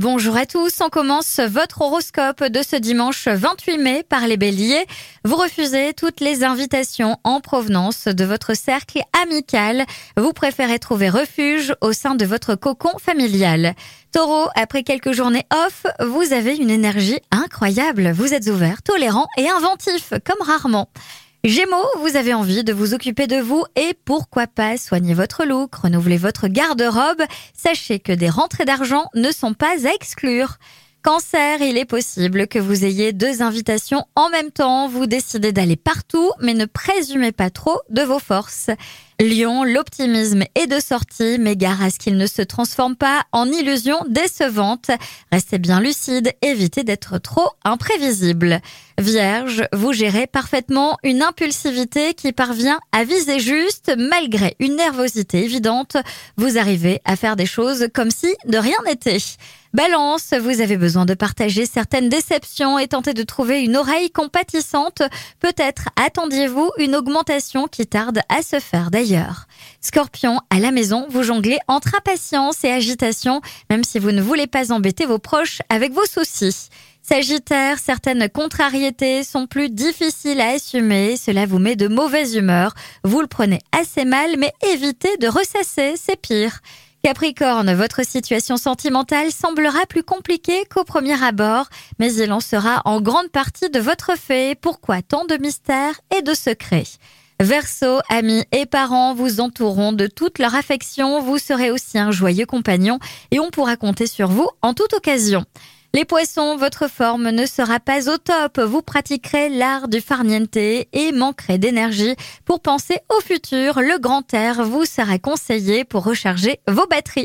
Bonjour à tous, on commence votre horoscope de ce dimanche 28 mai par les béliers. Vous refusez toutes les invitations en provenance de votre cercle amical. Vous préférez trouver refuge au sein de votre cocon familial. Taureau, après quelques journées off, vous avez une énergie incroyable. Vous êtes ouvert, tolérant et inventif, comme rarement. Gémeaux, vous avez envie de vous occuper de vous et pourquoi pas soigner votre look, renouveler votre garde-robe. Sachez que des rentrées d'argent ne sont pas à exclure. Cancer, il est possible que vous ayez deux invitations en même temps. Vous décidez d'aller partout, mais ne présumez pas trop de vos forces. Lion, l'optimisme est de sortie, mais gare à ce qu'il ne se transforme pas en illusion décevante. Restez bien lucide, évitez d'être trop imprévisible. Vierge, vous gérez parfaitement une impulsivité qui parvient à viser juste malgré une nervosité évidente. Vous arrivez à faire des choses comme si de rien n'était. Balance, vous avez besoin de partager certaines déceptions et tenter de trouver une oreille compatissante. Peut-être attendiez-vous une augmentation qui tarde à se faire d'ailleurs. Scorpion, à la maison, vous jonglez entre impatience et agitation, même si vous ne voulez pas embêter vos proches avec vos soucis. Sagittaire, certaines contrariétés sont plus difficiles à assumer, cela vous met de mauvaise humeur. Vous le prenez assez mal, mais évitez de ressasser, c'est pire. Capricorne, votre situation sentimentale semblera plus compliquée qu'au premier abord, mais il en sera en grande partie de votre fait. Pourquoi tant de mystères et de secrets? Verseau, amis et parents vous entoureront de toute leur affection, vous serez aussi un joyeux compagnon et on pourra compter sur vous en toute occasion. Les poissons, votre forme ne sera pas au top. Vous pratiquerez l'art du farniente et manquerez d'énergie pour penser au futur. Le grand air vous sera conseillé pour recharger vos batteries.